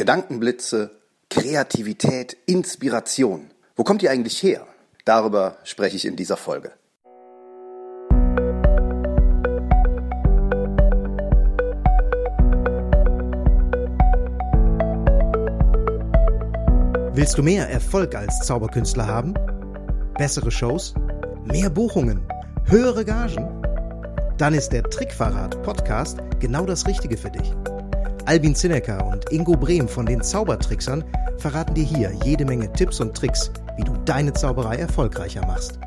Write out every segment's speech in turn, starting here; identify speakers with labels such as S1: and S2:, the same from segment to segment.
S1: Gedankenblitze, Kreativität, Inspiration. Wo kommt die eigentlich her? Darüber spreche ich in dieser Folge.
S2: Willst du mehr Erfolg als Zauberkünstler haben? Bessere Shows? Mehr Buchungen? Höhere Gagen? Dann ist der Trickverrat Podcast genau das Richtige für dich. Albin Zinecker und Ingo Brehm von den Zaubertricksern verraten dir hier jede Menge Tipps und Tricks, wie du deine Zauberei erfolgreicher machst.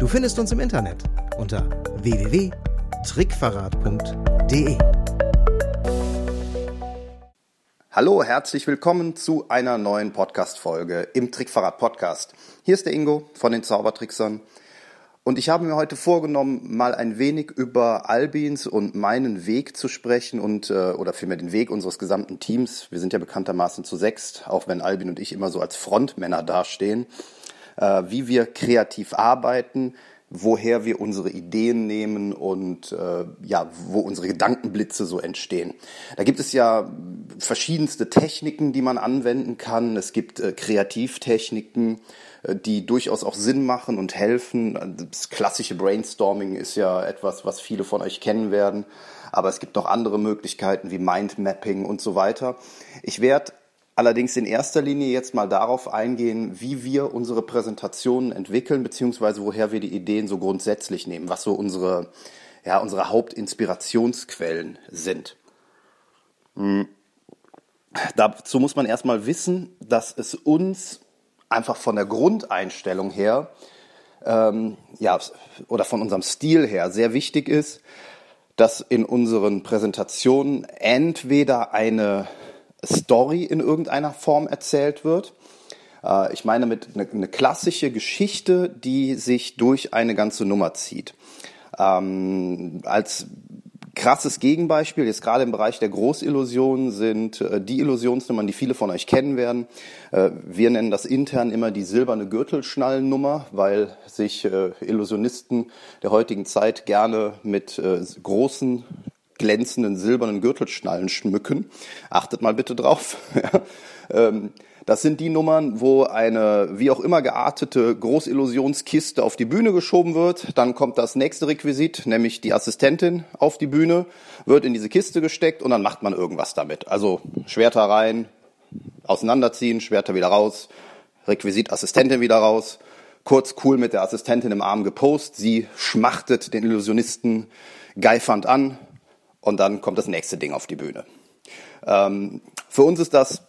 S2: Du findest uns im Internet unter www.trickverrat.de.
S1: Hallo, herzlich willkommen zu einer neuen Podcast-Folge im Trickverrat Podcast. Hier ist der Ingo von den Zaubertricksern. Und ich habe mir heute vorgenommen, mal ein wenig über Albins und meinen Weg zu sprechen und äh, oder vielmehr den Weg unseres gesamten Teams. Wir sind ja bekanntermaßen zu sechst, auch wenn Albin und ich immer so als Frontmänner dastehen, äh, wie wir kreativ arbeiten, woher wir unsere Ideen nehmen und äh, ja, wo unsere Gedankenblitze so entstehen. Da gibt es ja verschiedenste Techniken, die man anwenden kann. Es gibt äh, Kreativtechniken, die durchaus auch Sinn machen und helfen. Das klassische Brainstorming ist ja etwas, was viele von euch kennen werden. Aber es gibt noch andere Möglichkeiten wie Mindmapping und so weiter. Ich werde allerdings in erster Linie jetzt mal darauf eingehen, wie wir unsere Präsentationen entwickeln, beziehungsweise woher wir die Ideen so grundsätzlich nehmen, was so unsere, ja, unsere Hauptinspirationsquellen sind. Hm. Dazu muss man erstmal wissen, dass es uns einfach von der Grundeinstellung her, ähm, ja, oder von unserem Stil her sehr wichtig ist, dass in unseren Präsentationen entweder eine Story in irgendeiner Form erzählt wird. Äh, ich meine mit eine, eine klassische Geschichte, die sich durch eine ganze Nummer zieht. Ähm, als krasses Gegenbeispiel, jetzt gerade im Bereich der Großillusionen, sind äh, die Illusionsnummern, die viele von euch kennen werden. Äh, wir nennen das intern immer die silberne Gürtelschnallennummer, weil sich äh, Illusionisten der heutigen Zeit gerne mit großen glänzenden silbernen Gürtelschnallen schmücken. Achtet mal bitte drauf. Ähm, das sind die Nummern, wo eine wie auch immer geartete Großillusionskiste auf die Bühne geschoben wird. Dann kommt das nächste Requisit, nämlich die Assistentin auf die Bühne, wird in diese Kiste gesteckt und dann macht man irgendwas damit. Also Schwerter rein, auseinanderziehen, Schwerter wieder raus, Requisit Assistentin wieder raus. Kurz cool mit der Assistentin im Arm gepost. Sie schmachtet den Illusionisten geifernd an, und dann kommt das nächste Ding auf die Bühne. Ähm, für uns ist das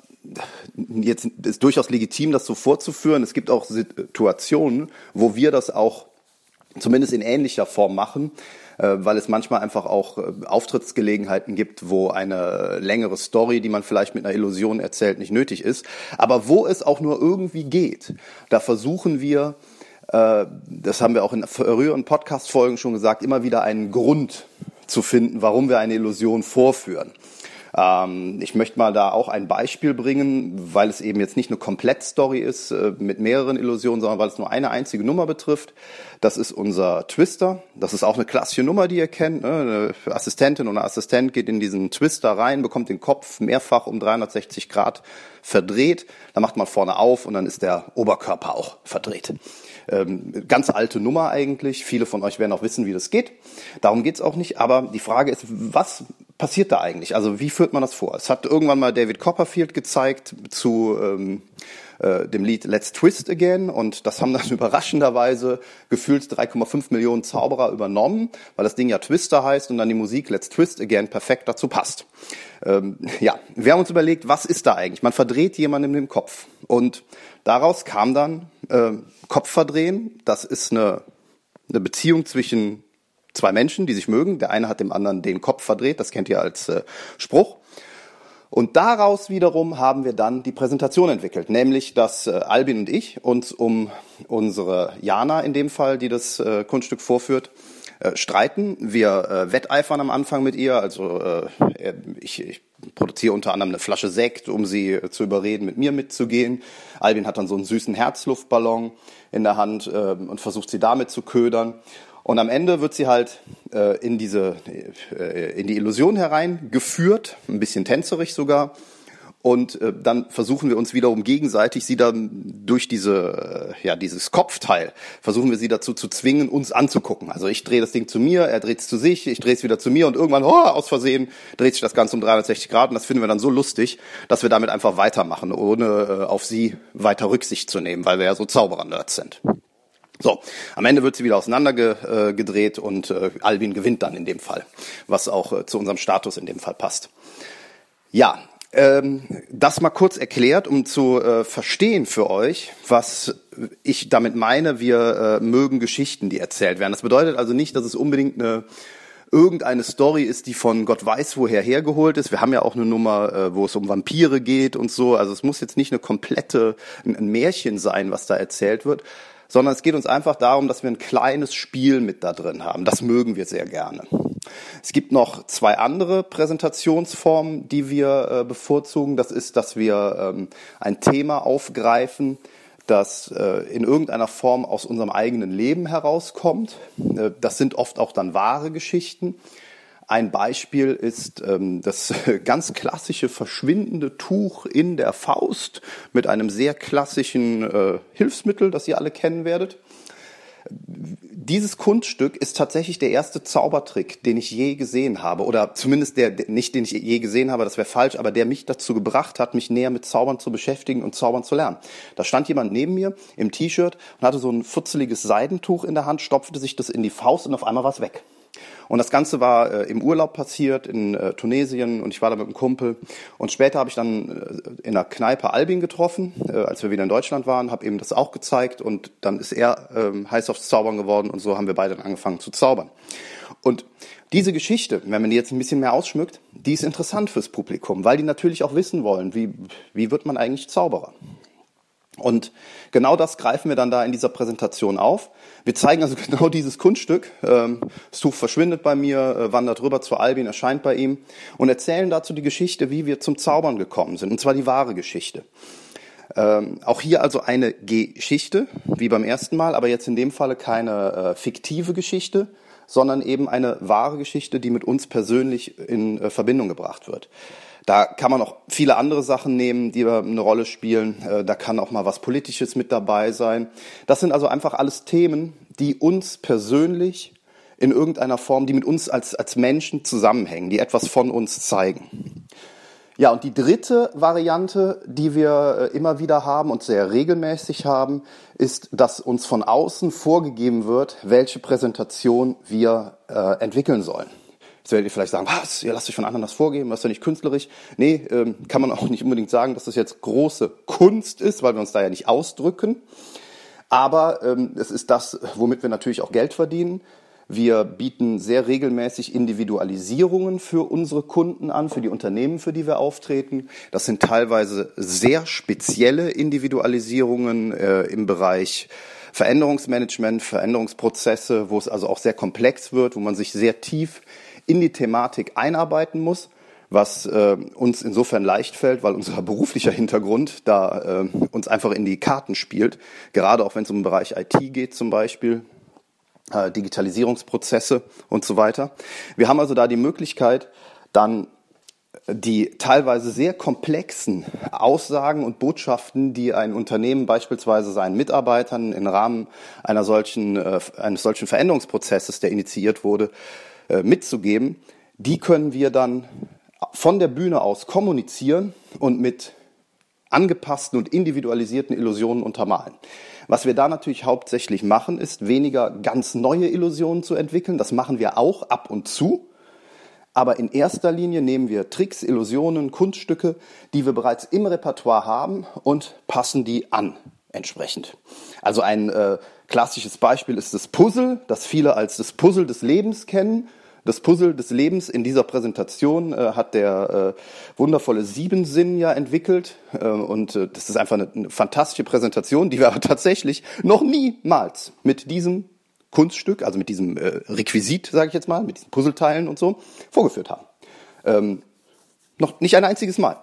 S1: jetzt ist durchaus legitim, das so vorzuführen. Es gibt auch Situationen, wo wir das auch zumindest in ähnlicher Form machen, äh, weil es manchmal einfach auch äh, Auftrittsgelegenheiten gibt, wo eine längere Story, die man vielleicht mit einer Illusion erzählt, nicht nötig ist. Aber wo es auch nur irgendwie geht, da versuchen wir, äh, das haben wir auch in früheren Podcast-Folgen schon gesagt, immer wieder einen Grund zu finden, warum wir eine Illusion vorführen. Ähm, ich möchte mal da auch ein Beispiel bringen, weil es eben jetzt nicht eine Komplettstory ist äh, mit mehreren Illusionen, sondern weil es nur eine einzige Nummer betrifft. Das ist unser Twister. Das ist auch eine klassische Nummer, die ihr kennt. Ne? Eine Assistentin oder Assistent geht in diesen Twister rein, bekommt den Kopf mehrfach um 360 Grad verdreht. Dann macht man vorne auf und dann ist der Oberkörper auch verdreht. Ähm, ganz alte Nummer eigentlich. Viele von euch werden auch wissen, wie das geht. Darum geht's auch nicht. Aber die Frage ist, was passiert da eigentlich? Also wie führt man das vor? Es hat irgendwann mal David Copperfield gezeigt zu ähm, äh, dem Lied Let's Twist Again und das haben dann überraschenderweise gefühlt 3,5 Millionen Zauberer übernommen, weil das Ding ja Twister heißt und dann die Musik Let's Twist Again perfekt dazu passt. Ähm, ja, wir haben uns überlegt, was ist da eigentlich? Man verdreht jemandem den Kopf und daraus kam dann äh, Kopfverdrehen. Das ist eine, eine Beziehung zwischen zwei Menschen, die sich mögen. Der eine hat dem anderen den Kopf verdreht, das kennt ihr als äh, Spruch. Und daraus wiederum haben wir dann die Präsentation entwickelt, nämlich dass äh, Albin und ich uns um unsere Jana in dem Fall, die das äh, Kunststück vorführt, äh, streiten. Wir äh, wetteifern am Anfang mit ihr. Also äh, ich, ich produziere unter anderem eine Flasche Sekt, um sie äh, zu überreden, mit mir mitzugehen. Albin hat dann so einen süßen Herzluftballon in der Hand äh, und versucht sie damit zu ködern. Und am Ende wird sie halt äh, in diese, äh, in die Illusion hereingeführt, ein bisschen tänzerig sogar. und äh, dann versuchen wir uns wiederum gegenseitig sie dann durch diese äh, ja dieses Kopfteil versuchen wir sie dazu zu zwingen uns anzugucken. Also ich drehe das Ding zu mir er dreht es zu sich ich drehe es wieder zu mir und irgendwann oh, aus Versehen dreht sich das Ganze um 360 Grad. Und das finden wir dann so lustig dass wir damit einfach weitermachen ohne äh, auf sie weiter Rücksicht zu nehmen weil wir ja so Zauberer-Nerds sind so, am Ende wird sie wieder auseinandergedreht und äh, Albin gewinnt dann in dem Fall, was auch äh, zu unserem Status in dem Fall passt. Ja, ähm, das mal kurz erklärt, um zu äh, verstehen für euch, was ich damit meine, wir äh, mögen Geschichten, die erzählt werden. Das bedeutet also nicht, dass es unbedingt eine irgendeine Story ist, die von Gott weiß woher hergeholt ist. Wir haben ja auch eine Nummer, äh, wo es um Vampire geht und so. Also es muss jetzt nicht eine komplette, ein Märchen sein, was da erzählt wird, sondern es geht uns einfach darum, dass wir ein kleines Spiel mit da drin haben. Das mögen wir sehr gerne. Es gibt noch zwei andere Präsentationsformen, die wir äh, bevorzugen. Das ist, dass wir ähm, ein Thema aufgreifen, das äh, in irgendeiner Form aus unserem eigenen Leben herauskommt. Äh, das sind oft auch dann wahre Geschichten. Ein Beispiel ist ähm, das ganz klassische verschwindende Tuch in der Faust mit einem sehr klassischen äh, Hilfsmittel, das ihr alle kennen werdet. Dieses Kunststück ist tatsächlich der erste Zaubertrick, den ich je gesehen habe. Oder zumindest der, nicht den ich je gesehen habe, das wäre falsch, aber der mich dazu gebracht hat, mich näher mit Zaubern zu beschäftigen und Zaubern zu lernen. Da stand jemand neben mir im T-Shirt und hatte so ein futzeliges Seidentuch in der Hand, stopfte sich das in die Faust und auf einmal war es weg. Und das Ganze war äh, im Urlaub passiert in äh, Tunesien und ich war da mit einem Kumpel. Und später habe ich dann äh, in einer Kneipe Albin getroffen, äh, als wir wieder in Deutschland waren, habe ihm das auch gezeigt und dann ist er äh, heiß aufs Zaubern geworden und so haben wir beide dann angefangen zu zaubern. Und diese Geschichte, wenn man die jetzt ein bisschen mehr ausschmückt, die ist interessant fürs Publikum, weil die natürlich auch wissen wollen, wie, wie wird man eigentlich Zauberer. Und genau das greifen wir dann da in dieser Präsentation auf. Wir zeigen also genau dieses Kunststück. Ähm, das Tuch verschwindet bei mir, äh, wandert rüber zu Albin, erscheint bei ihm und erzählen dazu die Geschichte, wie wir zum Zaubern gekommen sind. Und zwar die wahre Geschichte. Ähm, auch hier also eine Geschichte, wie beim ersten Mal, aber jetzt in dem Falle keine äh, fiktive Geschichte, sondern eben eine wahre Geschichte, die mit uns persönlich in äh, Verbindung gebracht wird. Da kann man auch viele andere Sachen nehmen, die eine Rolle spielen. Äh, da kann auch mal was Politisches mit dabei sein. Das sind also einfach alles Themen, die uns persönlich in irgendeiner Form, die mit uns als, als Menschen zusammenhängen, die etwas von uns zeigen. Ja, und die dritte Variante, die wir äh, immer wieder haben und sehr regelmäßig haben, ist, dass uns von außen vorgegeben wird, welche Präsentation wir äh, entwickeln sollen. Jetzt werdet ihr vielleicht sagen, was, ihr lasst euch von anderen das vorgeben, das ist ja nicht künstlerisch. Nee, ähm, kann man auch nicht unbedingt sagen, dass das jetzt große Kunst ist, weil wir uns da ja nicht ausdrücken. Aber ähm, es ist das, womit wir natürlich auch Geld verdienen. Wir bieten sehr regelmäßig Individualisierungen für unsere Kunden an, für die Unternehmen, für die wir auftreten. Das sind teilweise sehr spezielle Individualisierungen äh, im Bereich Veränderungsmanagement, Veränderungsprozesse, wo es also auch sehr komplex wird, wo man sich sehr tief in die Thematik einarbeiten muss, was äh, uns insofern leicht fällt, weil unser beruflicher Hintergrund da äh, uns einfach in die Karten spielt, gerade auch wenn es um den Bereich IT geht zum Beispiel, äh, Digitalisierungsprozesse und so weiter. Wir haben also da die Möglichkeit, dann die teilweise sehr komplexen Aussagen und Botschaften, die ein Unternehmen beispielsweise seinen Mitarbeitern im Rahmen einer solchen, äh, eines solchen Veränderungsprozesses, der initiiert wurde, mitzugeben, die können wir dann von der Bühne aus kommunizieren und mit angepassten und individualisierten Illusionen untermalen. Was wir da natürlich hauptsächlich machen, ist weniger ganz neue Illusionen zu entwickeln. Das machen wir auch ab und zu. Aber in erster Linie nehmen wir Tricks, Illusionen, Kunststücke, die wir bereits im Repertoire haben und passen die an entsprechend. Also ein äh, klassisches Beispiel ist das Puzzle, das viele als das Puzzle des Lebens kennen. Das Puzzle des Lebens in dieser Präsentation äh, hat der äh, wundervolle Siebensinn ja entwickelt. Äh, und äh, das ist einfach eine, eine fantastische Präsentation, die wir aber tatsächlich noch niemals mit diesem Kunststück, also mit diesem äh, Requisit, sage ich jetzt mal, mit diesen Puzzleteilen und so, vorgeführt haben. Ähm, noch nicht ein einziges Mal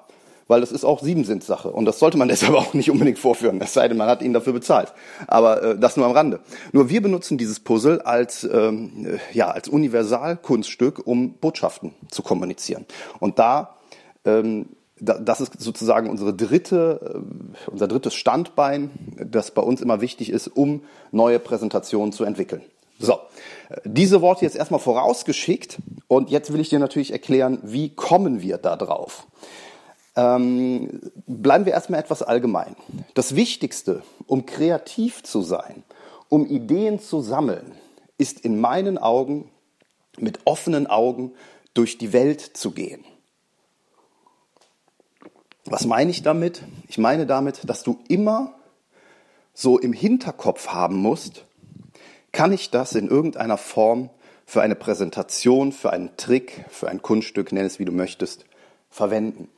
S1: weil das ist auch Siebensinnssache und das sollte man deshalb auch nicht unbedingt vorführen, es sei denn, man hat ihn dafür bezahlt. Aber äh, das nur am Rande. Nur wir benutzen dieses Puzzle als, ähm, äh, ja, als Universalkunststück, um Botschaften zu kommunizieren. Und da ähm, das ist sozusagen unsere dritte, äh, unser drittes Standbein, das bei uns immer wichtig ist, um neue Präsentationen zu entwickeln. So, diese Worte jetzt erstmal vorausgeschickt und jetzt will ich dir natürlich erklären, wie kommen wir da drauf. Ähm, bleiben wir erstmal etwas allgemein. Das Wichtigste, um kreativ zu sein, um Ideen zu sammeln, ist in meinen Augen mit offenen Augen durch die Welt zu gehen. Was meine ich damit? Ich meine damit, dass du immer so im Hinterkopf haben musst, kann ich das in irgendeiner Form für eine Präsentation, für einen Trick, für ein Kunststück, nenn es wie du möchtest, verwenden.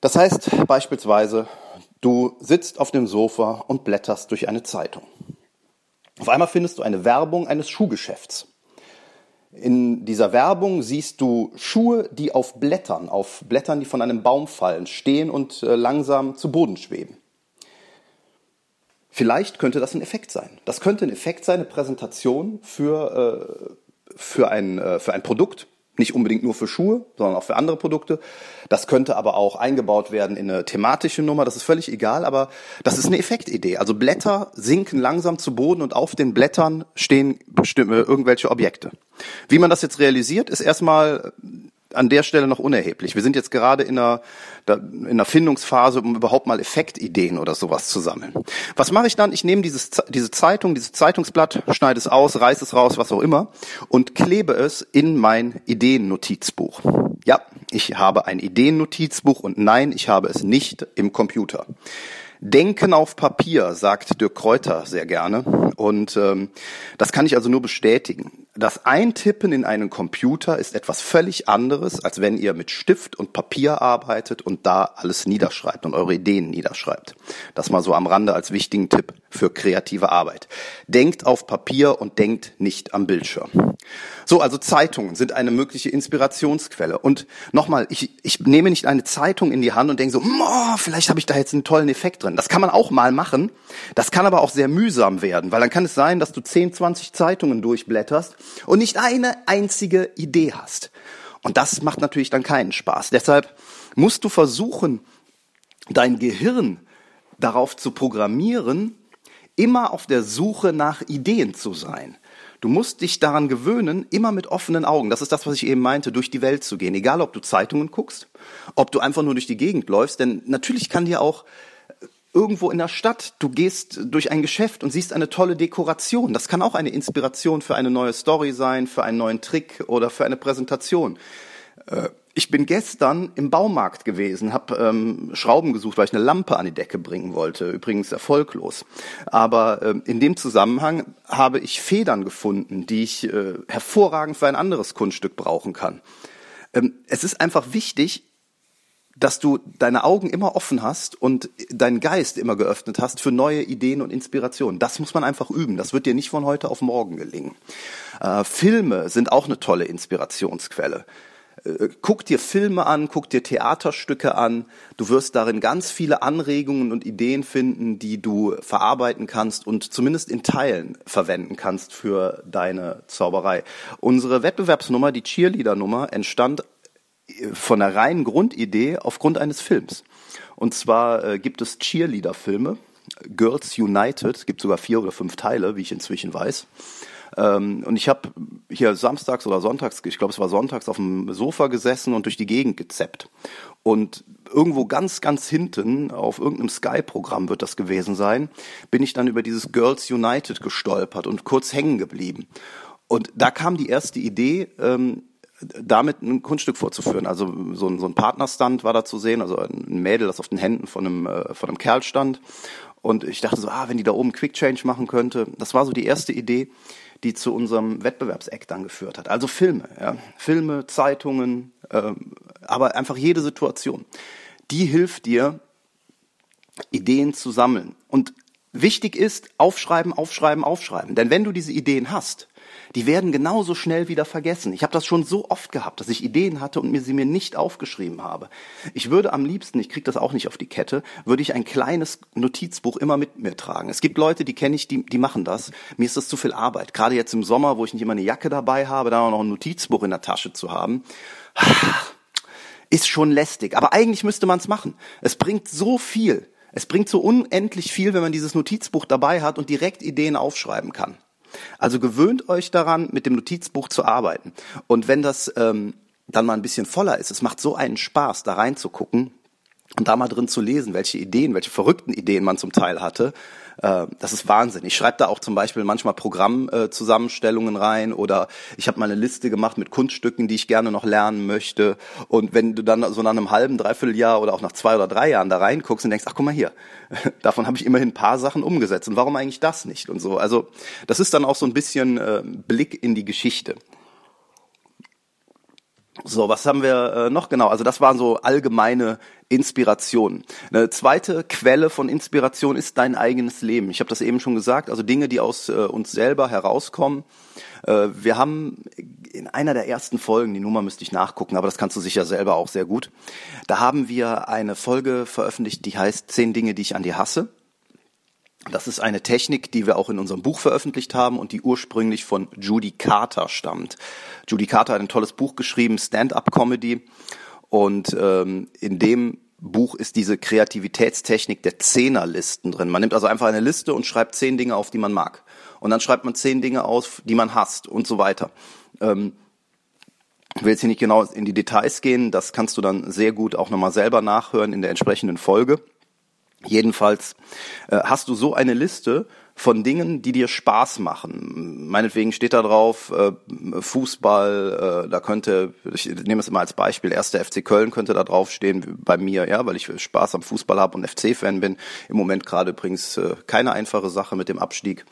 S1: Das heißt beispielsweise, du sitzt auf dem Sofa und blätterst durch eine Zeitung. Auf einmal findest du eine Werbung eines Schuhgeschäfts. In dieser Werbung siehst du Schuhe, die auf Blättern, auf Blättern, die von einem Baum fallen, stehen und äh, langsam zu Boden schweben. Vielleicht könnte das ein Effekt sein. Das könnte ein Effekt sein, eine Präsentation für, äh, für, ein, äh, für ein Produkt, nicht unbedingt nur für Schuhe, sondern auch für andere Produkte. Das könnte aber auch eingebaut werden in eine thematische Nummer. Das ist völlig egal, aber das ist eine Effektidee. Also Blätter sinken langsam zu Boden und auf den Blättern stehen bestimmte irgendwelche Objekte. Wie man das jetzt realisiert, ist erstmal an der Stelle noch unerheblich. Wir sind jetzt gerade in einer, in einer Findungsphase, um überhaupt mal Effektideen oder sowas zu sammeln. Was mache ich dann? Ich nehme dieses, diese Zeitung, dieses Zeitungsblatt, schneide es aus, reiße es raus, was auch immer, und klebe es in mein Ideennotizbuch. Ja, ich habe ein Ideennotizbuch und nein, ich habe es nicht im Computer. Denken auf Papier, sagt Dirk Kräuter sehr gerne. Und ähm, das kann ich also nur bestätigen das Eintippen in einen Computer ist etwas völlig anderes, als wenn ihr mit Stift und Papier arbeitet und da alles niederschreibt und eure Ideen niederschreibt. Das mal so am Rande als wichtigen Tipp für kreative Arbeit. Denkt auf Papier und denkt nicht am Bildschirm. So, also Zeitungen sind eine mögliche Inspirationsquelle. Und nochmal, ich, ich nehme nicht eine Zeitung in die Hand und denke so, oh, vielleicht habe ich da jetzt einen tollen Effekt drin. Das kann man auch mal machen. Das kann aber auch sehr mühsam werden, weil dann kann es sein, dass du 10, 20 Zeitungen durchblätterst und nicht eine einzige Idee hast. Und das macht natürlich dann keinen Spaß. Deshalb musst du versuchen, dein Gehirn darauf zu programmieren, immer auf der Suche nach Ideen zu sein. Du musst dich daran gewöhnen, immer mit offenen Augen, das ist das, was ich eben meinte, durch die Welt zu gehen. Egal, ob du Zeitungen guckst, ob du einfach nur durch die Gegend läufst, denn natürlich kann dir auch irgendwo in der Stadt, du gehst durch ein Geschäft und siehst eine tolle Dekoration. Das kann auch eine Inspiration für eine neue Story sein, für einen neuen Trick oder für eine Präsentation. Äh, ich bin gestern im Baumarkt gewesen, habe ähm, Schrauben gesucht, weil ich eine Lampe an die Decke bringen wollte. Übrigens erfolglos. Aber äh, in dem Zusammenhang habe ich Federn gefunden, die ich äh, hervorragend für ein anderes Kunststück brauchen kann. Ähm, es ist einfach wichtig, dass du deine Augen immer offen hast und deinen Geist immer geöffnet hast für neue Ideen und Inspirationen. Das muss man einfach üben. Das wird dir nicht von heute auf morgen gelingen. Äh, Filme sind auch eine tolle Inspirationsquelle. Äh, guck dir Filme an, guck dir Theaterstücke an. Du wirst darin ganz viele Anregungen und Ideen finden, die du verarbeiten kannst und zumindest in Teilen verwenden kannst für deine Zauberei. Unsere Wettbewerbsnummer, die Cheerleader-Nummer, entstand von der reinen Grundidee aufgrund eines Films. Und zwar äh, gibt es Cheerleader-Filme, Girls United, gibt sogar vier oder fünf Teile, wie ich inzwischen weiß. Ähm, und ich habe hier samstags oder sonntags, ich glaube es war sonntags, auf dem Sofa gesessen und durch die Gegend gezeppt. Und irgendwo ganz, ganz hinten, auf irgendeinem Sky-Programm wird das gewesen sein, bin ich dann über dieses Girls United gestolpert und kurz hängen geblieben. Und da kam die erste Idee, ähm, damit ein Kunststück vorzuführen. Also so ein, so ein Partnerstand war da zu sehen, also ein Mädel, das auf den Händen von einem, äh, von einem Kerl stand. Und ich dachte so, ah, wenn die da oben Quick Change machen könnte. Das war so die erste Idee, die zu unserem Wettbewerbseck dann geführt hat. Also Filme, ja. Filme, Zeitungen, äh, aber einfach jede Situation. Die hilft dir, Ideen zu sammeln. Und wichtig ist, aufschreiben, aufschreiben, aufschreiben. Denn wenn du diese Ideen hast, die werden genauso schnell wieder vergessen. Ich habe das schon so oft gehabt, dass ich Ideen hatte und mir sie mir nicht aufgeschrieben habe. Ich würde am liebsten, ich kriege das auch nicht auf die Kette, würde ich ein kleines Notizbuch immer mit mir tragen. Es gibt Leute, die kenne ich, die, die machen das. Mir ist das zu viel Arbeit. Gerade jetzt im Sommer, wo ich nicht immer eine Jacke dabei habe, da auch noch ein Notizbuch in der Tasche zu haben. ist schon lästig. Aber eigentlich müsste man es machen. Es bringt so viel. Es bringt so unendlich viel, wenn man dieses Notizbuch dabei hat und direkt Ideen aufschreiben kann. Also gewöhnt euch daran, mit dem Notizbuch zu arbeiten. Und wenn das ähm, dann mal ein bisschen voller ist, es macht so einen Spaß, da reinzugucken und da mal drin zu lesen, welche Ideen, welche verrückten Ideen man zum Teil hatte, äh, das ist Wahnsinn. Ich schreibe da auch zum Beispiel manchmal Programmzusammenstellungen rein oder ich habe mal eine Liste gemacht mit Kunststücken, die ich gerne noch lernen möchte. Und wenn du dann so nach einem halben, dreiviertel Jahr oder auch nach zwei oder drei Jahren da reinguckst und denkst, ach guck mal hier, davon habe ich immerhin ein paar Sachen umgesetzt. Und warum eigentlich das nicht? Und so. Also das ist dann auch so ein bisschen äh, Blick in die Geschichte. So, was haben wir äh, noch genau? Also das waren so allgemeine Inspiration. Eine zweite Quelle von Inspiration ist dein eigenes Leben. Ich habe das eben schon gesagt, also Dinge, die aus äh, uns selber herauskommen. Äh, wir haben in einer der ersten Folgen, die Nummer müsste ich nachgucken, aber das kannst du sicher selber auch sehr gut. Da haben wir eine Folge veröffentlicht, die heißt Zehn Dinge, die ich an dir hasse. Das ist eine Technik, die wir auch in unserem Buch veröffentlicht haben und die ursprünglich von Judy Carter stammt. Judy Carter hat ein tolles Buch geschrieben, Stand-up-Comedy. Und ähm, in dem Buch ist diese Kreativitätstechnik der Zehnerlisten drin. Man nimmt also einfach eine Liste und schreibt zehn Dinge auf, die man mag. Und dann schreibt man zehn Dinge aus, die man hasst und so weiter. Ähm, ich will jetzt hier nicht genau in die Details gehen, das kannst du dann sehr gut auch nochmal selber nachhören in der entsprechenden Folge. Jedenfalls äh, hast du so eine Liste von Dingen, die dir Spaß machen. Meinetwegen steht da drauf äh, Fußball, äh, da könnte, ich nehme es immer als Beispiel, erster FC Köln könnte da draufstehen bei mir, ja, weil ich Spaß am Fußball habe und FC-Fan bin. Im Moment gerade übrigens äh, keine einfache Sache mit dem Abstieg.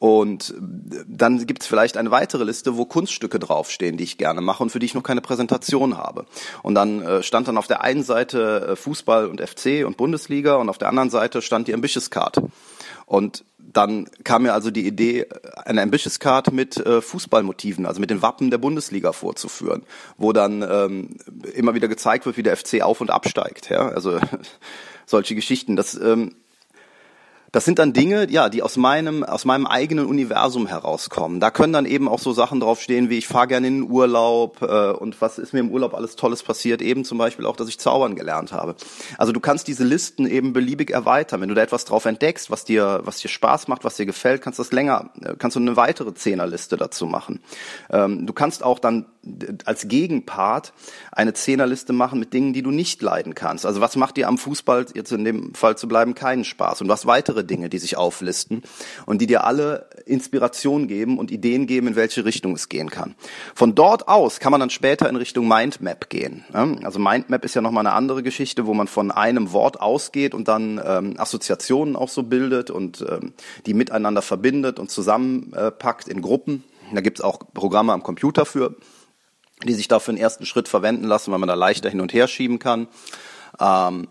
S1: Und dann gibt es vielleicht eine weitere Liste, wo Kunststücke draufstehen, die ich gerne mache und für die ich noch keine Präsentation habe. Und dann äh, stand dann auf der einen Seite äh, Fußball und FC und Bundesliga und auf der anderen Seite stand die Ambitious Card. Und dann kam mir also die Idee, eine Ambitious Card mit äh, Fußballmotiven, also mit den Wappen der Bundesliga vorzuführen, wo dann ähm, immer wieder gezeigt wird, wie der FC auf und absteigt. Ja? Also solche Geschichten. Das ähm, das sind dann Dinge, ja, die aus meinem, aus meinem eigenen Universum herauskommen. Da können dann eben auch so Sachen draufstehen, wie ich fahre gerne in den Urlaub äh, und was ist mir im Urlaub alles Tolles passiert. Eben zum Beispiel auch, dass ich zaubern gelernt habe. Also du kannst diese Listen eben beliebig erweitern. Wenn du da etwas drauf entdeckst, was dir, was dir Spaß macht, was dir gefällt, kannst du das länger, äh, kannst du eine weitere Zehnerliste dazu machen. Ähm, du kannst auch dann als Gegenpart eine Zehnerliste machen mit Dingen, die du nicht leiden kannst. Also was macht dir am Fußball, jetzt in dem Fall zu bleiben, keinen Spaß? Und was weitere Dinge, die sich auflisten und die dir alle Inspiration geben und Ideen geben, in welche Richtung es gehen kann. Von dort aus kann man dann später in Richtung Mindmap gehen. Also Mindmap ist ja nochmal eine andere Geschichte, wo man von einem Wort ausgeht und dann ähm, Assoziationen auch so bildet und ähm, die miteinander verbindet und zusammenpackt in Gruppen. Da gibt's auch Programme am Computer für die sich da für den ersten Schritt verwenden lassen, weil man da leichter hin und her schieben kann. Ähm,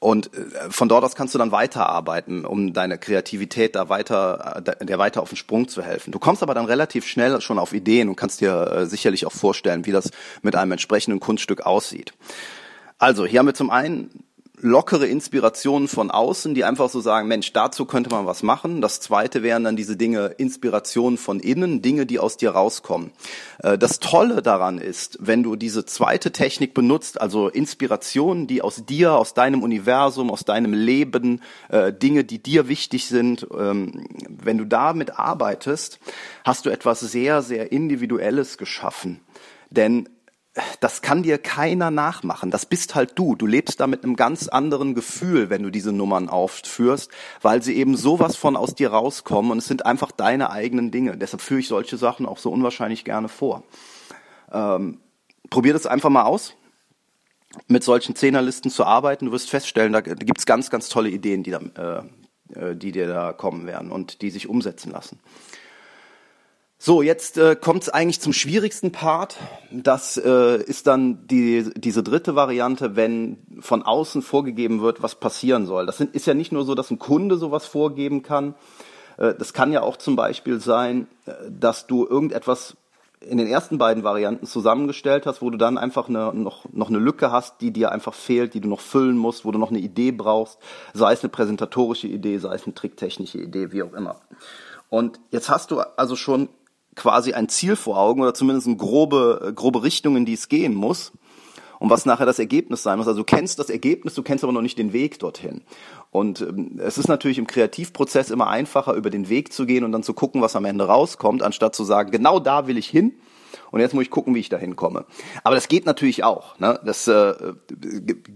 S1: und äh, von dort aus kannst du dann weiterarbeiten, um deine Kreativität da weiter, äh, der weiter auf den Sprung zu helfen. Du kommst aber dann relativ schnell schon auf Ideen und kannst dir äh, sicherlich auch vorstellen, wie das mit einem entsprechenden Kunststück aussieht. Also, hier haben wir zum einen lockere Inspirationen von außen, die einfach so sagen, Mensch, dazu könnte man was machen. Das zweite wären dann diese Dinge, Inspirationen von innen, Dinge, die aus dir rauskommen. Äh, das Tolle daran ist, wenn du diese zweite Technik benutzt, also Inspirationen, die aus dir, aus deinem Universum, aus deinem Leben, äh, Dinge, die dir wichtig sind, ähm, wenn du damit arbeitest, hast du etwas sehr, sehr Individuelles geschaffen. Denn das kann dir keiner nachmachen. Das bist halt du. Du lebst da mit einem ganz anderen Gefühl, wenn du diese Nummern aufführst, weil sie eben sowas von aus dir rauskommen und es sind einfach deine eigenen Dinge. Deshalb führe ich solche Sachen auch so unwahrscheinlich gerne vor. Ähm, probier das einfach mal aus, mit solchen Zehnerlisten zu arbeiten. Du wirst feststellen, da gibt's ganz, ganz tolle Ideen, die, da, äh, die dir da kommen werden und die sich umsetzen lassen. So, jetzt äh, kommt es eigentlich zum schwierigsten Part. Das äh, ist dann die, diese dritte Variante, wenn von außen vorgegeben wird, was passieren soll. Das sind, ist ja nicht nur so, dass ein Kunde sowas vorgeben kann. Äh, das kann ja auch zum Beispiel sein, äh, dass du irgendetwas in den ersten beiden Varianten zusammengestellt hast, wo du dann einfach eine, noch, noch eine Lücke hast, die dir einfach fehlt, die du noch füllen musst, wo du noch eine Idee brauchst, sei es eine präsentatorische Idee, sei es eine tricktechnische Idee, wie auch immer. Und jetzt hast du also schon quasi ein Ziel vor Augen oder zumindest eine grobe, grobe Richtung, in die es gehen muss. und was nachher das Ergebnis sein muss. Also du kennst das Ergebnis, du kennst aber noch nicht den Weg dorthin. Und ähm, es ist natürlich im Kreativprozess immer einfacher, über den Weg zu gehen und dann zu gucken, was am Ende rauskommt, anstatt zu sagen, genau da will ich hin und jetzt muss ich gucken, wie ich da hinkomme. Aber das geht natürlich auch. Ne? Das äh,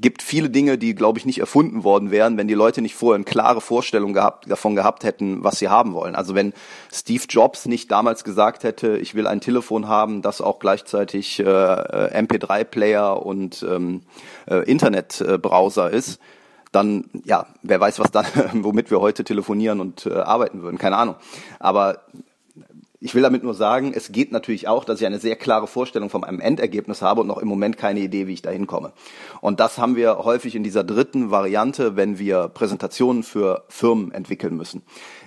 S1: gibt viele Dinge, die, glaube ich, nicht erfunden worden wären, wenn die Leute nicht vorher eine klare Vorstellung gehabt, davon gehabt hätten, was sie haben wollen. Also wenn Steve Jobs nicht damals gesagt hätte, ich will ein Telefon haben, das auch gleichzeitig äh, MP3-Player und ähm, äh, Internetbrowser ist, dann, ja, wer weiß, was dann, womit wir heute telefonieren und äh, arbeiten würden, keine Ahnung. Aber ich will damit nur sagen, es geht natürlich auch, dass ich eine sehr klare Vorstellung von einem Endergebnis habe und noch im Moment keine Idee, wie ich da hinkomme. Und das haben wir häufig in dieser dritten Variante, wenn wir Präsentationen für Firmen entwickeln müssen.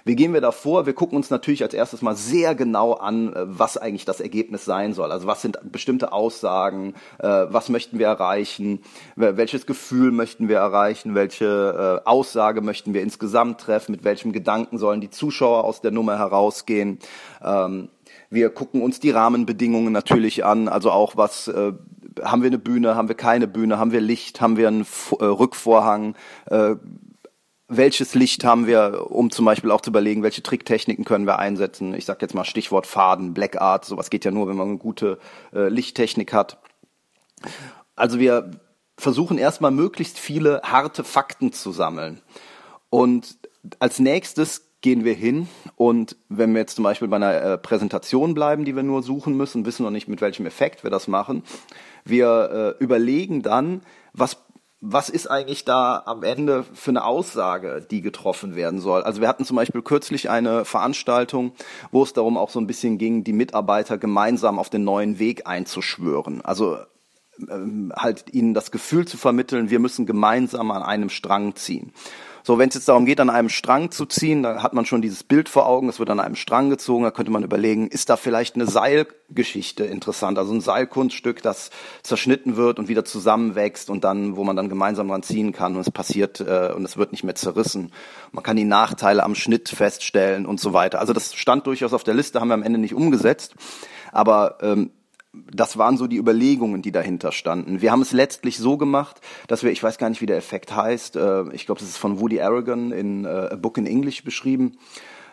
S1: Wie gehen wir da vor? Wir gucken uns natürlich als erstes mal sehr genau an, äh, was eigentlich das Ergebnis sein soll. Also was sind bestimmte Aussagen, äh, was möchten wir erreichen, welches Gefühl möchten wir erreichen, welche äh, Aussage möchten wir insgesamt treffen, mit welchem Gedanken sollen die Zuschauer aus der Nummer herausgehen. Ähm, wir gucken uns die Rahmenbedingungen natürlich an, also auch was haben wir eine Bühne, haben wir keine Bühne, haben wir Licht, haben wir einen Rückvorhang, welches Licht haben wir, um zum Beispiel auch zu überlegen, welche Tricktechniken können wir einsetzen. Ich sage jetzt mal Stichwort Faden, Black Art, sowas geht ja nur, wenn man eine gute äh, Lichttechnik hat. Also wir versuchen erstmal möglichst viele harte Fakten zu sammeln. Und als nächstes gehen wir hin und wenn wir jetzt zum Beispiel bei einer äh, Präsentation bleiben, die wir nur suchen müssen, wissen noch nicht, mit welchem Effekt wir das machen, wir äh, überlegen dann, was was ist eigentlich da am Ende für eine Aussage, die getroffen werden soll? Also wir hatten zum Beispiel kürzlich eine Veranstaltung, wo es darum auch so ein bisschen ging, die Mitarbeiter gemeinsam auf den neuen Weg einzuschwören. Also ähm, halt ihnen das Gefühl zu vermitteln, wir müssen gemeinsam an einem Strang ziehen. So, wenn es jetzt darum geht, an einem Strang zu ziehen, da hat man schon dieses Bild vor Augen, es wird an einem Strang gezogen, da könnte man überlegen, ist da vielleicht eine Seilgeschichte interessant, also ein Seilkunststück, das zerschnitten wird und wieder zusammenwächst und dann, wo man dann gemeinsam dran ziehen kann und es passiert äh, und es wird nicht mehr zerrissen. Man kann die Nachteile am Schnitt feststellen und so weiter. Also das stand durchaus auf der Liste, haben wir am Ende nicht umgesetzt. Aber ähm, das waren so die Überlegungen, die dahinter standen. Wir haben es letztlich so gemacht, dass wir, ich weiß gar nicht, wie der Effekt heißt, äh, ich glaube, das ist von Woody Aragon in äh, A Book in English beschrieben,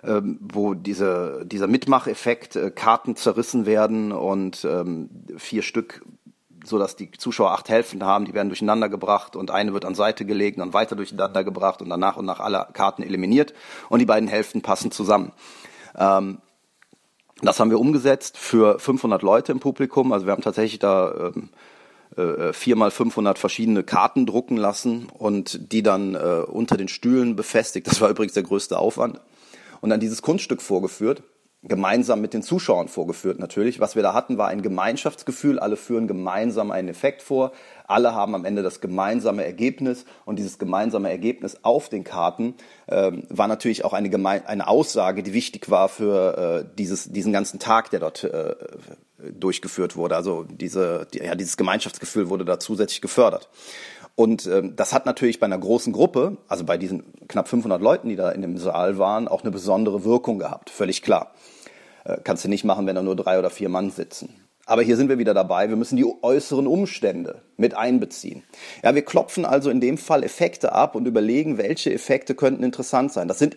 S1: ähm, wo diese, dieser Mitmacheffekt, äh, Karten zerrissen werden und ähm, vier Stück so dass die Zuschauer acht Hälften haben, die werden durcheinander gebracht und eine wird an Seite gelegt und weiter durcheinander gebracht und dann nach und nach alle Karten eliminiert und die beiden Hälften passen zusammen. Ähm, das haben wir umgesetzt für 500 Leute im Publikum. Also wir haben tatsächlich da ähm, äh, vier mal 500 verschiedene Karten drucken lassen und die dann äh, unter den Stühlen befestigt. Das war übrigens der größte Aufwand. Und dann dieses Kunststück vorgeführt gemeinsam mit den Zuschauern vorgeführt natürlich. Was wir da hatten, war ein Gemeinschaftsgefühl. Alle führen gemeinsam einen Effekt vor. Alle haben am Ende das gemeinsame Ergebnis. Und dieses gemeinsame Ergebnis auf den Karten ähm, war natürlich auch eine, Geme eine Aussage, die wichtig war für äh, dieses, diesen ganzen Tag, der dort äh, durchgeführt wurde. Also diese, die, ja, dieses Gemeinschaftsgefühl wurde da zusätzlich gefördert. Und ähm, das hat natürlich bei einer großen Gruppe, also bei diesen knapp 500 Leuten, die da in dem Saal waren, auch eine besondere Wirkung gehabt, völlig klar. Äh, kannst du nicht machen, wenn da nur drei oder vier Mann sitzen. Aber hier sind wir wieder dabei, wir müssen die äußeren Umstände mit einbeziehen. Ja, wir klopfen also in dem Fall Effekte ab und überlegen, welche Effekte könnten interessant sein. Das sind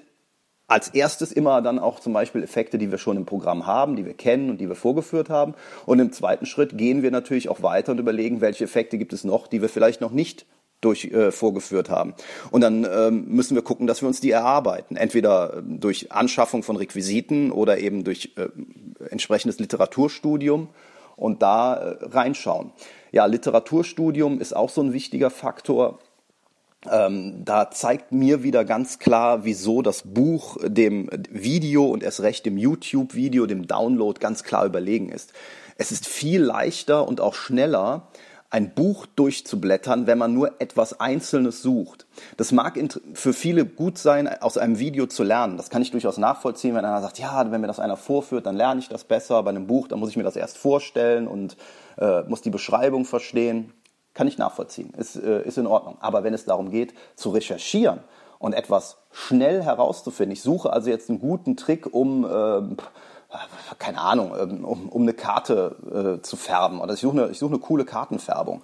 S1: als erstes immer dann auch zum Beispiel Effekte, die wir schon im Programm haben, die wir kennen und die wir vorgeführt haben. Und im zweiten Schritt gehen wir natürlich auch weiter und überlegen, welche Effekte gibt es noch, die wir vielleicht noch nicht durch, äh, vorgeführt haben. Und dann ähm, müssen wir gucken, dass wir uns die erarbeiten. Entweder ähm, durch Anschaffung von Requisiten oder eben durch äh, entsprechendes Literaturstudium und da äh, reinschauen. Ja, Literaturstudium ist auch so ein wichtiger Faktor. Ähm, da zeigt mir wieder ganz klar, wieso das Buch dem Video und erst recht dem YouTube-Video, dem Download ganz klar überlegen ist. Es ist viel leichter und auch schneller, ein Buch durchzublättern, wenn man nur etwas Einzelnes sucht. Das mag für viele gut sein, aus einem Video zu lernen. Das kann ich durchaus nachvollziehen, wenn einer sagt, ja, wenn mir das einer vorführt, dann lerne ich das besser. Bei einem Buch, dann muss ich mir das erst vorstellen und äh, muss die Beschreibung verstehen. Kann ich nachvollziehen, ist, äh, ist in Ordnung. Aber wenn es darum geht, zu recherchieren und etwas schnell herauszufinden, ich suche also jetzt einen guten Trick, um, äh, keine Ahnung, ähm, um, um eine Karte äh, zu färben oder ich suche eine, ich suche eine coole Kartenfärbung,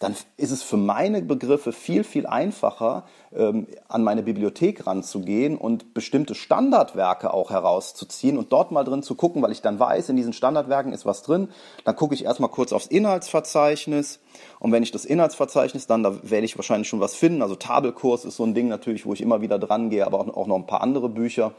S1: dann ist es für meine Begriffe viel, viel einfacher, ähm, an meine Bibliothek ranzugehen und bestimmte Standardwerke auch herauszuziehen und dort mal drin zu gucken, weil ich dann weiß, in diesen Standardwerken ist was drin. Dann gucke ich erstmal kurz aufs Inhaltsverzeichnis und wenn ich das Inhaltsverzeichnis dann, da werde ich wahrscheinlich schon was finden. Also Tabelkurs ist so ein Ding natürlich, wo ich immer wieder dran gehe, aber auch noch ein paar andere Bücher.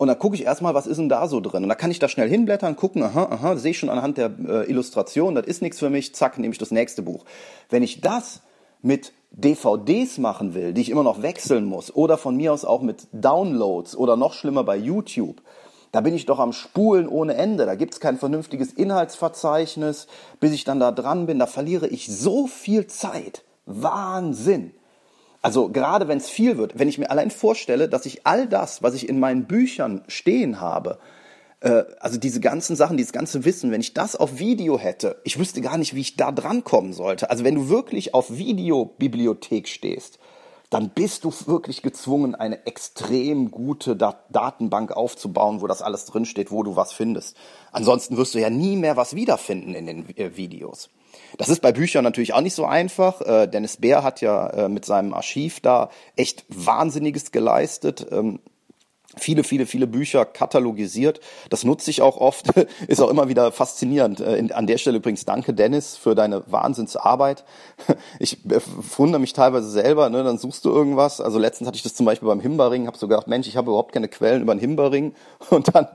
S1: Und dann gucke ich erstmal, was ist denn da so drin? Und da kann ich da schnell hinblättern, gucken, aha, aha, sehe ich schon anhand der äh, Illustration, das ist nichts für mich, zack, nehme ich das nächste Buch. Wenn ich das mit DVDs machen will, die ich immer noch wechseln muss, oder von mir aus auch mit Downloads oder noch schlimmer bei YouTube, da bin ich doch am Spulen ohne Ende. Da gibt's kein vernünftiges Inhaltsverzeichnis, bis ich dann da dran bin. Da verliere ich so viel Zeit. Wahnsinn. Also gerade wenn es viel wird, wenn ich mir allein vorstelle, dass ich all das, was ich in meinen Büchern stehen habe, äh, also diese ganzen Sachen, dieses ganze Wissen, wenn ich das auf Video hätte, ich wüsste gar nicht, wie ich da dran kommen sollte. Also wenn du wirklich auf Videobibliothek stehst, dann bist du wirklich gezwungen, eine extrem gute Dat Datenbank aufzubauen, wo das alles drinsteht, wo du was findest. Ansonsten wirst du ja nie mehr was wiederfinden in den äh, Videos. Das ist bei Büchern natürlich auch nicht so einfach. Äh, Dennis Bär hat ja äh, mit seinem Archiv da echt Wahnsinniges geleistet. Ähm, viele, viele, viele Bücher katalogisiert. Das nutze ich auch oft, ist auch immer wieder faszinierend. Äh, an der Stelle übrigens danke Dennis für deine Wahnsinnsarbeit. Ich wundere mich teilweise selber, ne? dann suchst du irgendwas. Also letztens hatte ich das zum Beispiel beim Himbeerring, habe so gedacht, Mensch, ich habe überhaupt keine Quellen über den Himbeerring und dann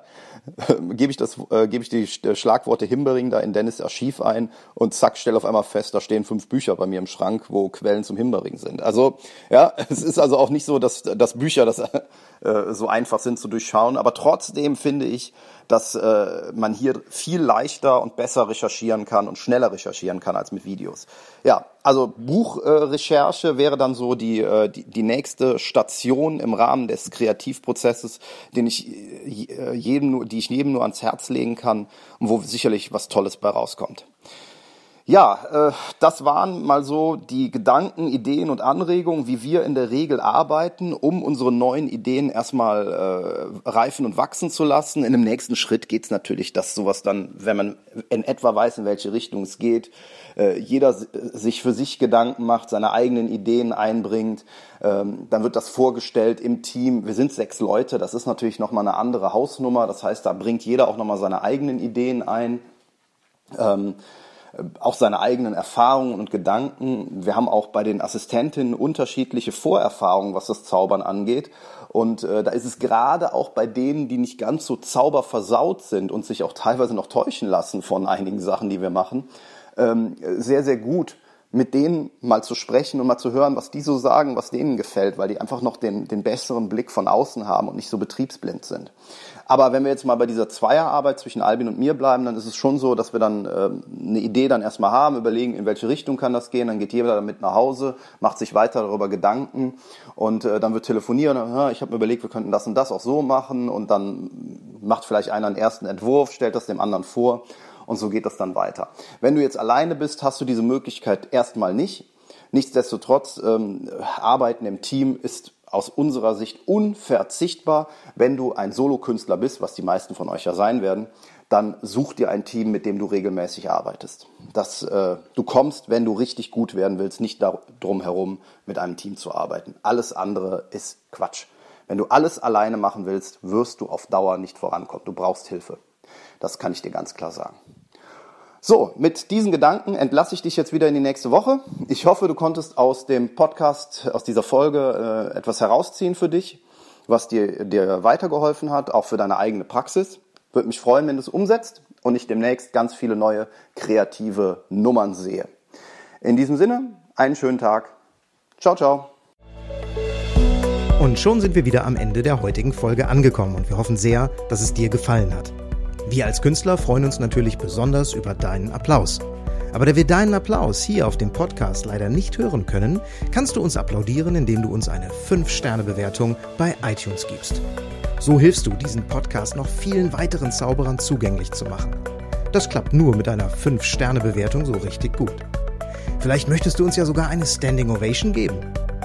S1: gebe ich das, äh, gebe ich die Schlagworte Himbering da in Dennis Archiv ein und zack, stelle auf einmal fest, da stehen fünf Bücher bei mir im Schrank, wo Quellen zum Himbering sind. Also ja, es ist also auch nicht so, dass, dass Bücher das äh, so einfach sind zu durchschauen, aber trotzdem finde ich, dass äh, man hier viel leichter und besser recherchieren kann und schneller recherchieren kann als mit Videos. Ja, also Buchrecherche äh, wäre dann so die, äh, die, die nächste Station im Rahmen des Kreativprozesses, den ich äh, jedem nur, die ich jedem nur ans Herz legen kann und wo sicherlich was Tolles bei rauskommt. Ja, äh, das waren mal so die Gedanken, Ideen und Anregungen, wie wir in der Regel arbeiten, um unsere neuen Ideen erstmal äh, reifen und wachsen zu lassen. In dem nächsten Schritt geht es natürlich, dass sowas dann, wenn man in etwa weiß, in welche Richtung es geht, äh, jeder sich für sich Gedanken macht, seine eigenen Ideen einbringt. Ähm, dann wird das vorgestellt im Team. Wir sind sechs Leute, das ist natürlich nochmal eine andere Hausnummer. Das heißt, da bringt jeder auch nochmal seine eigenen Ideen ein. Ähm, auch seine eigenen Erfahrungen und Gedanken. Wir haben auch bei den Assistentinnen unterschiedliche Vorerfahrungen, was das Zaubern angeht. Und äh, da ist es gerade auch bei denen, die nicht ganz so zauberversaut sind und sich auch teilweise noch täuschen lassen von einigen Sachen, die wir machen, ähm, sehr, sehr gut, mit denen mal zu sprechen und mal zu hören, was die so sagen, was denen gefällt, weil die einfach noch den, den besseren Blick von außen haben und nicht so betriebsblind sind. Aber wenn wir jetzt mal bei dieser Zweierarbeit zwischen Albin und mir bleiben, dann ist es schon so, dass wir dann äh, eine Idee dann erstmal haben, überlegen, in welche Richtung kann das gehen, dann geht jeder damit nach Hause, macht sich weiter darüber Gedanken und äh, dann wird telefonieren, äh, ich habe mir überlegt, wir könnten das und das auch so machen und dann macht vielleicht einer einen ersten Entwurf, stellt das dem anderen vor und so geht das dann weiter. Wenn du jetzt alleine bist, hast du diese Möglichkeit erstmal nicht. Nichtsdestotrotz, ähm, Arbeiten im Team ist aus unserer Sicht unverzichtbar. Wenn du ein Solokünstler bist, was die meisten von euch ja sein werden, dann such dir ein Team, mit dem du regelmäßig arbeitest. Das, äh, du kommst, wenn du richtig gut werden willst, nicht darum herum, mit einem Team zu arbeiten. Alles andere ist Quatsch. Wenn du alles alleine machen willst, wirst du auf Dauer nicht vorankommen. Du brauchst Hilfe. Das kann ich dir ganz klar sagen. So, mit diesen Gedanken entlasse ich dich jetzt wieder in die nächste Woche. Ich hoffe, du konntest aus dem Podcast, aus dieser Folge äh, etwas herausziehen für dich, was dir, dir weitergeholfen hat, auch für deine eigene Praxis. Würde mich freuen, wenn du es umsetzt und ich demnächst ganz viele neue kreative Nummern sehe. In diesem Sinne, einen schönen Tag. Ciao, ciao.
S2: Und schon sind wir wieder am Ende der heutigen Folge angekommen und wir hoffen sehr, dass es dir gefallen hat. Wir als Künstler freuen uns natürlich besonders über deinen Applaus. Aber da wir deinen Applaus hier auf dem Podcast leider nicht hören können, kannst du uns applaudieren, indem du uns eine 5-Sterne-Bewertung bei iTunes gibst. So hilfst du, diesen Podcast noch vielen weiteren Zauberern zugänglich zu machen. Das klappt nur mit einer 5-Sterne-Bewertung so richtig gut. Vielleicht möchtest du uns ja sogar eine Standing Ovation geben.